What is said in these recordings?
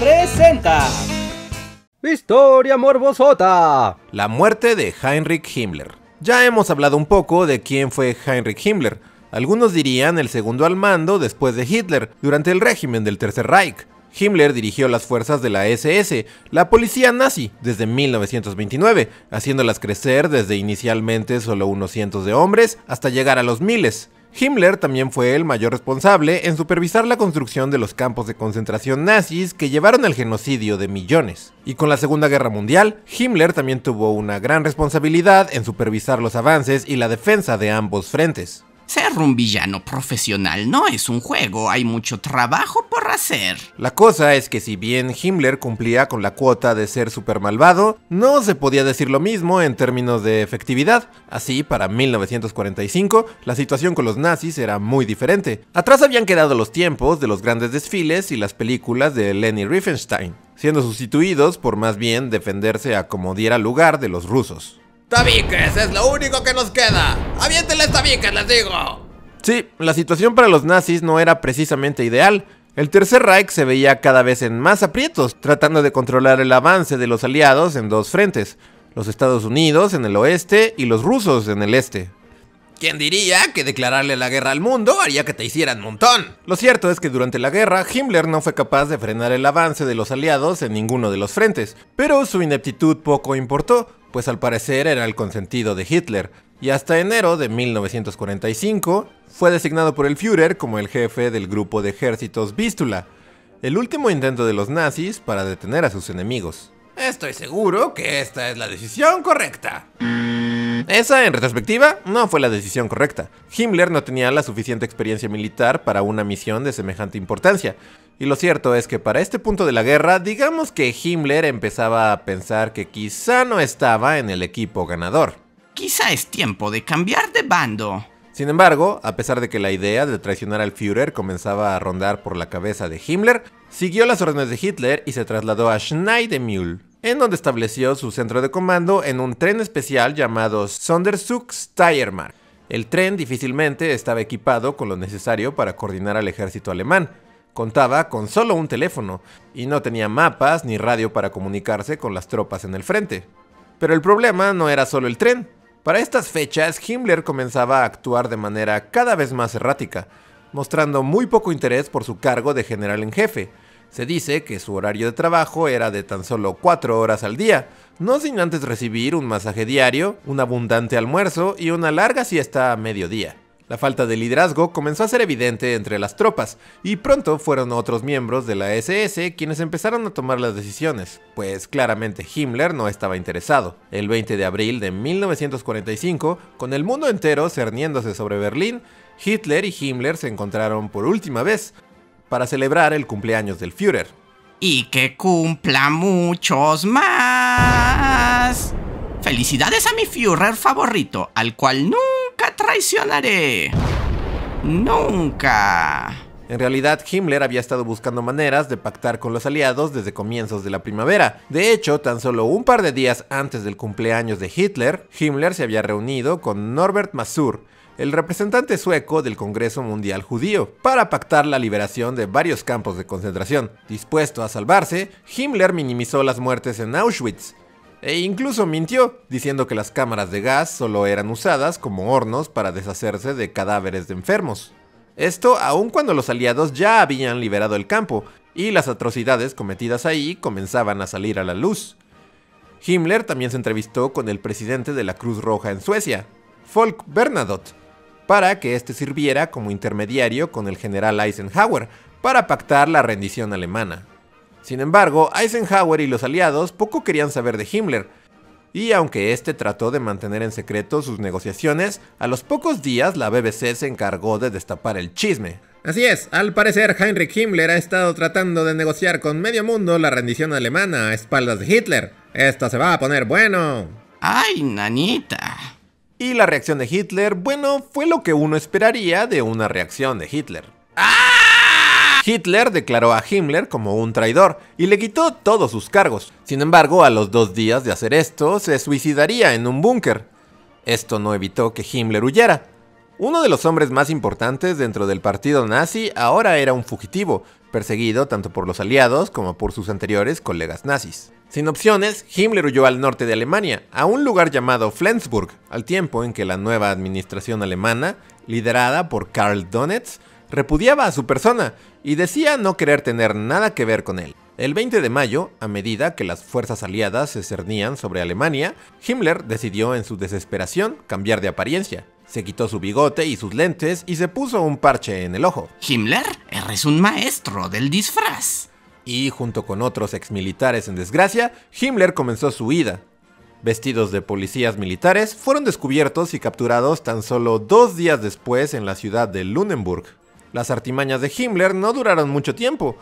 Presenta Historia morbosota. La muerte de Heinrich Himmler. Ya hemos hablado un poco de quién fue Heinrich Himmler. Algunos dirían el segundo al mando después de Hitler, durante el régimen del Tercer Reich. Himmler dirigió las fuerzas de la SS, la policía nazi, desde 1929, haciéndolas crecer desde inicialmente solo unos cientos de hombres hasta llegar a los miles. Himmler también fue el mayor responsable en supervisar la construcción de los campos de concentración nazis que llevaron al genocidio de millones. Y con la Segunda Guerra Mundial, Himmler también tuvo una gran responsabilidad en supervisar los avances y la defensa de ambos frentes. Ser un villano profesional no es un juego, hay mucho trabajo por hacer. La cosa es que si bien Himmler cumplía con la cuota de ser super malvado, no se podía decir lo mismo en términos de efectividad. Así, para 1945, la situación con los nazis era muy diferente. Atrás habían quedado los tiempos de los grandes desfiles y las películas de Leni Riefenstein, siendo sustituidos por más bien defenderse a como diera lugar de los rusos. ¡Tabiques! ¡Es lo único que nos queda! ¡Aviénteles tabiques, les digo! Sí, la situación para los nazis no era precisamente ideal. El Tercer Reich se veía cada vez en más aprietos, tratando de controlar el avance de los aliados en dos frentes, los Estados Unidos en el oeste y los rusos en el este. ¿Quién diría que declararle la guerra al mundo haría que te hicieran montón? Lo cierto es que durante la guerra, Himmler no fue capaz de frenar el avance de los aliados en ninguno de los frentes, pero su ineptitud poco importó, pues al parecer era el consentido de Hitler, y hasta enero de 1945 fue designado por el Führer como el jefe del grupo de ejércitos Vístula, el último intento de los nazis para detener a sus enemigos. Estoy seguro que esta es la decisión correcta. Esa, en retrospectiva, no fue la decisión correcta. Himmler no tenía la suficiente experiencia militar para una misión de semejante importancia. Y lo cierto es que para este punto de la guerra, digamos que Himmler empezaba a pensar que quizá no estaba en el equipo ganador. Quizá es tiempo de cambiar de bando. Sin embargo, a pesar de que la idea de traicionar al Führer comenzaba a rondar por la cabeza de Himmler, siguió las órdenes de Hitler y se trasladó a Schneidemühl, en donde estableció su centro de comando en un tren especial llamado Sonderzug Steiermark. El tren difícilmente estaba equipado con lo necesario para coordinar al ejército alemán. Contaba con solo un teléfono y no tenía mapas ni radio para comunicarse con las tropas en el frente. Pero el problema no era solo el tren. Para estas fechas, Himmler comenzaba a actuar de manera cada vez más errática, mostrando muy poco interés por su cargo de general en jefe. Se dice que su horario de trabajo era de tan solo 4 horas al día, no sin antes recibir un masaje diario, un abundante almuerzo y una larga siesta a mediodía. La falta de liderazgo comenzó a ser evidente entre las tropas, y pronto fueron otros miembros de la SS quienes empezaron a tomar las decisiones, pues claramente Himmler no estaba interesado. El 20 de abril de 1945, con el mundo entero cerniéndose sobre Berlín, Hitler y Himmler se encontraron por última vez para celebrar el cumpleaños del Führer. Y que cumpla muchos más. Felicidades a mi Führer favorito, al cual nunca traicionaré. Nunca. En realidad, Himmler había estado buscando maneras de pactar con los aliados desde comienzos de la primavera. De hecho, tan solo un par de días antes del cumpleaños de Hitler, Himmler se había reunido con Norbert Masur, el representante sueco del Congreso Mundial Judío, para pactar la liberación de varios campos de concentración. Dispuesto a salvarse, Himmler minimizó las muertes en Auschwitz, e incluso mintió, diciendo que las cámaras de gas solo eran usadas como hornos para deshacerse de cadáveres de enfermos. Esto aun cuando los aliados ya habían liberado el campo y las atrocidades cometidas ahí comenzaban a salir a la luz. Himmler también se entrevistó con el presidente de la Cruz Roja en Suecia, Folk Bernadotte, para que éste sirviera como intermediario con el general Eisenhower para pactar la rendición alemana. Sin embargo, Eisenhower y los aliados poco querían saber de Himmler, y aunque este trató de mantener en secreto sus negociaciones, a los pocos días la BBC se encargó de destapar el chisme. Así es, al parecer Heinrich Himmler ha estado tratando de negociar con medio mundo la rendición alemana a espaldas de Hitler. Esto se va a poner bueno. Ay, nanita. Y la reacción de Hitler, bueno, fue lo que uno esperaría de una reacción de Hitler. Hitler declaró a Himmler como un traidor y le quitó todos sus cargos. Sin embargo, a los dos días de hacer esto, se suicidaría en un búnker. Esto no evitó que Himmler huyera. Uno de los hombres más importantes dentro del partido nazi ahora era un fugitivo, perseguido tanto por los aliados como por sus anteriores colegas nazis. Sin opciones, Himmler huyó al norte de Alemania, a un lugar llamado Flensburg, al tiempo en que la nueva administración alemana, liderada por Karl Donetz, repudiaba a su persona y decía no querer tener nada que ver con él. El 20 de mayo, a medida que las fuerzas aliadas se cernían sobre Alemania, Himmler decidió en su desesperación cambiar de apariencia. Se quitó su bigote y sus lentes y se puso un parche en el ojo. Himmler, eres un maestro del disfraz. Y junto con otros exmilitares en desgracia, Himmler comenzó su huida. Vestidos de policías militares, fueron descubiertos y capturados tan solo dos días después en la ciudad de Lunenburg. Las artimañas de Himmler no duraron mucho tiempo,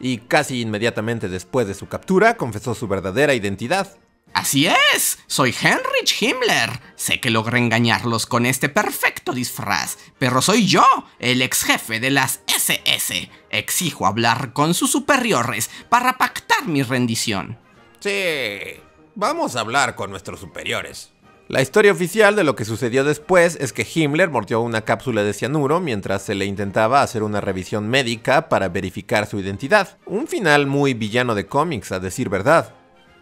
y casi inmediatamente después de su captura confesó su verdadera identidad. Así es, soy Heinrich Himmler. Sé que logré engañarlos con este perfecto disfraz, pero soy yo, el ex jefe de las SS. Exijo hablar con sus superiores para pactar mi rendición. Sí, vamos a hablar con nuestros superiores. La historia oficial de lo que sucedió después es que Himmler mordió una cápsula de cianuro mientras se le intentaba hacer una revisión médica para verificar su identidad. Un final muy villano de cómics, a decir verdad.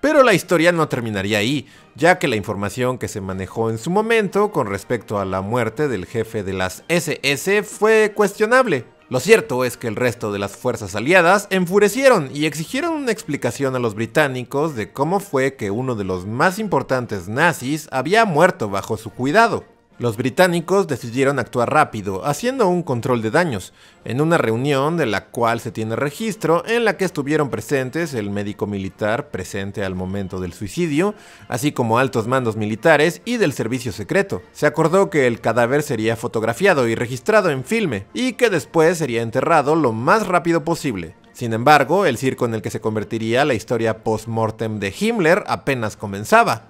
Pero la historia no terminaría ahí, ya que la información que se manejó en su momento con respecto a la muerte del jefe de las SS fue cuestionable. Lo cierto es que el resto de las fuerzas aliadas enfurecieron y exigieron una explicación a los británicos de cómo fue que uno de los más importantes nazis había muerto bajo su cuidado. Los británicos decidieron actuar rápido, haciendo un control de daños, en una reunión de la cual se tiene registro, en la que estuvieron presentes el médico militar presente al momento del suicidio, así como altos mandos militares y del servicio secreto. Se acordó que el cadáver sería fotografiado y registrado en filme, y que después sería enterrado lo más rápido posible. Sin embargo, el circo en el que se convertiría la historia post-mortem de Himmler apenas comenzaba.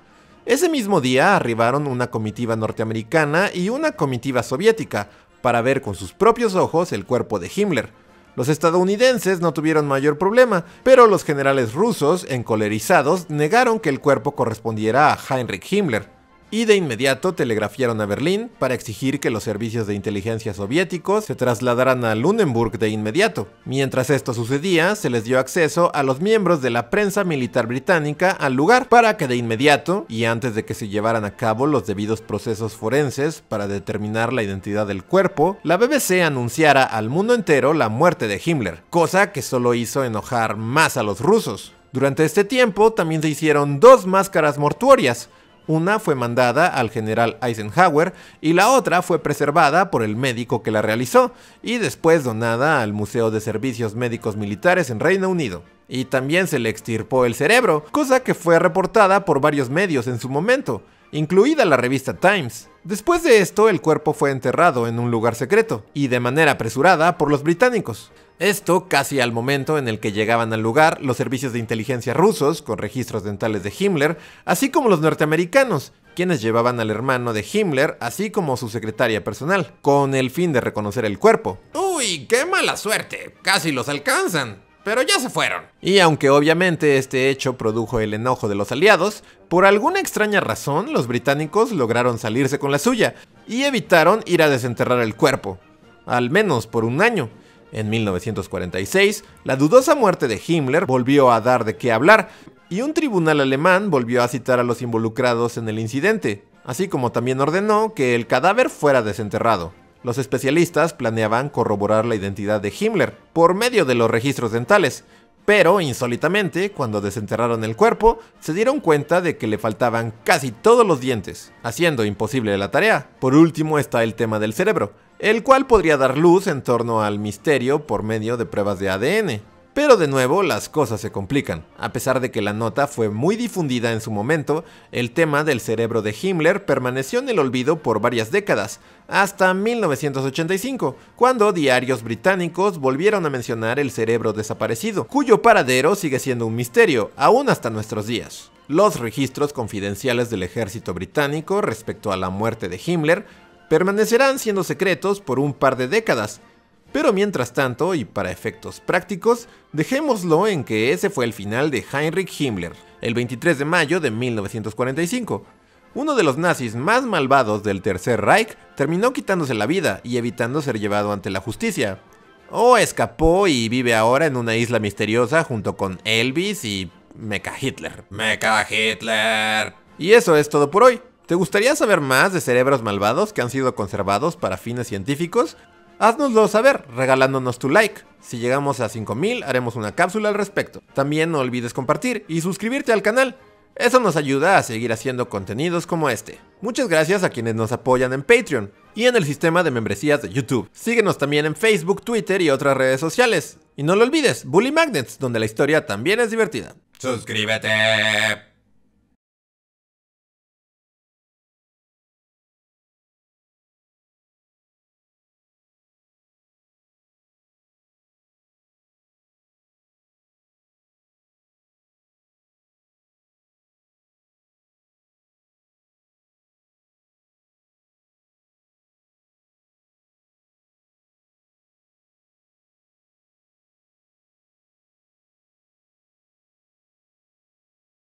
Ese mismo día arribaron una comitiva norteamericana y una comitiva soviética para ver con sus propios ojos el cuerpo de Himmler. Los estadounidenses no tuvieron mayor problema, pero los generales rusos, encolerizados, negaron que el cuerpo correspondiera a Heinrich Himmler y de inmediato telegrafiaron a Berlín para exigir que los servicios de inteligencia soviéticos se trasladaran a Lunenburg de inmediato. Mientras esto sucedía, se les dio acceso a los miembros de la prensa militar británica al lugar para que de inmediato, y antes de que se llevaran a cabo los debidos procesos forenses para determinar la identidad del cuerpo, la BBC anunciara al mundo entero la muerte de Himmler, cosa que solo hizo enojar más a los rusos. Durante este tiempo también se hicieron dos máscaras mortuorias, una fue mandada al general Eisenhower y la otra fue preservada por el médico que la realizó y después donada al Museo de Servicios Médicos Militares en Reino Unido. Y también se le extirpó el cerebro, cosa que fue reportada por varios medios en su momento, incluida la revista Times. Después de esto, el cuerpo fue enterrado en un lugar secreto, y de manera apresurada por los británicos. Esto casi al momento en el que llegaban al lugar los servicios de inteligencia rusos, con registros dentales de Himmler, así como los norteamericanos, quienes llevaban al hermano de Himmler, así como su secretaria personal, con el fin de reconocer el cuerpo. Uy, qué mala suerte. Casi los alcanzan. Pero ya se fueron. Y aunque obviamente este hecho produjo el enojo de los aliados, por alguna extraña razón los británicos lograron salirse con la suya y evitaron ir a desenterrar el cuerpo, al menos por un año. En 1946, la dudosa muerte de Himmler volvió a dar de qué hablar, y un tribunal alemán volvió a citar a los involucrados en el incidente, así como también ordenó que el cadáver fuera desenterrado. Los especialistas planeaban corroborar la identidad de Himmler por medio de los registros dentales, pero insólitamente, cuando desenterraron el cuerpo, se dieron cuenta de que le faltaban casi todos los dientes, haciendo imposible la tarea. Por último está el tema del cerebro, el cual podría dar luz en torno al misterio por medio de pruebas de ADN. Pero de nuevo las cosas se complican. A pesar de que la nota fue muy difundida en su momento, el tema del cerebro de Himmler permaneció en el olvido por varias décadas, hasta 1985, cuando diarios británicos volvieron a mencionar el cerebro desaparecido, cuyo paradero sigue siendo un misterio, aún hasta nuestros días. Los registros confidenciales del ejército británico respecto a la muerte de Himmler permanecerán siendo secretos por un par de décadas, pero mientras tanto, y para efectos prácticos, dejémoslo en que ese fue el final de Heinrich Himmler, el 23 de mayo de 1945. uno de los nazis más malvados del Tercer Reich terminó quitándose la vida y evitando ser llevado ante la justicia. O escapó y vive ahora en una isla misteriosa junto con Elvis y Mecha Hitler. Mecha Hitler. Y eso es todo por hoy. ¿Te gustaría saber más de cerebros malvados que han sido conservados para fines científicos? Haznoslo saber regalándonos tu like. Si llegamos a 5000 haremos una cápsula al respecto. También no olvides compartir y suscribirte al canal. Eso nos ayuda a seguir haciendo contenidos como este. Muchas gracias a quienes nos apoyan en Patreon y en el sistema de membresías de YouTube. Síguenos también en Facebook, Twitter y otras redes sociales. Y no lo olvides, Bully Magnets, donde la historia también es divertida. Suscríbete.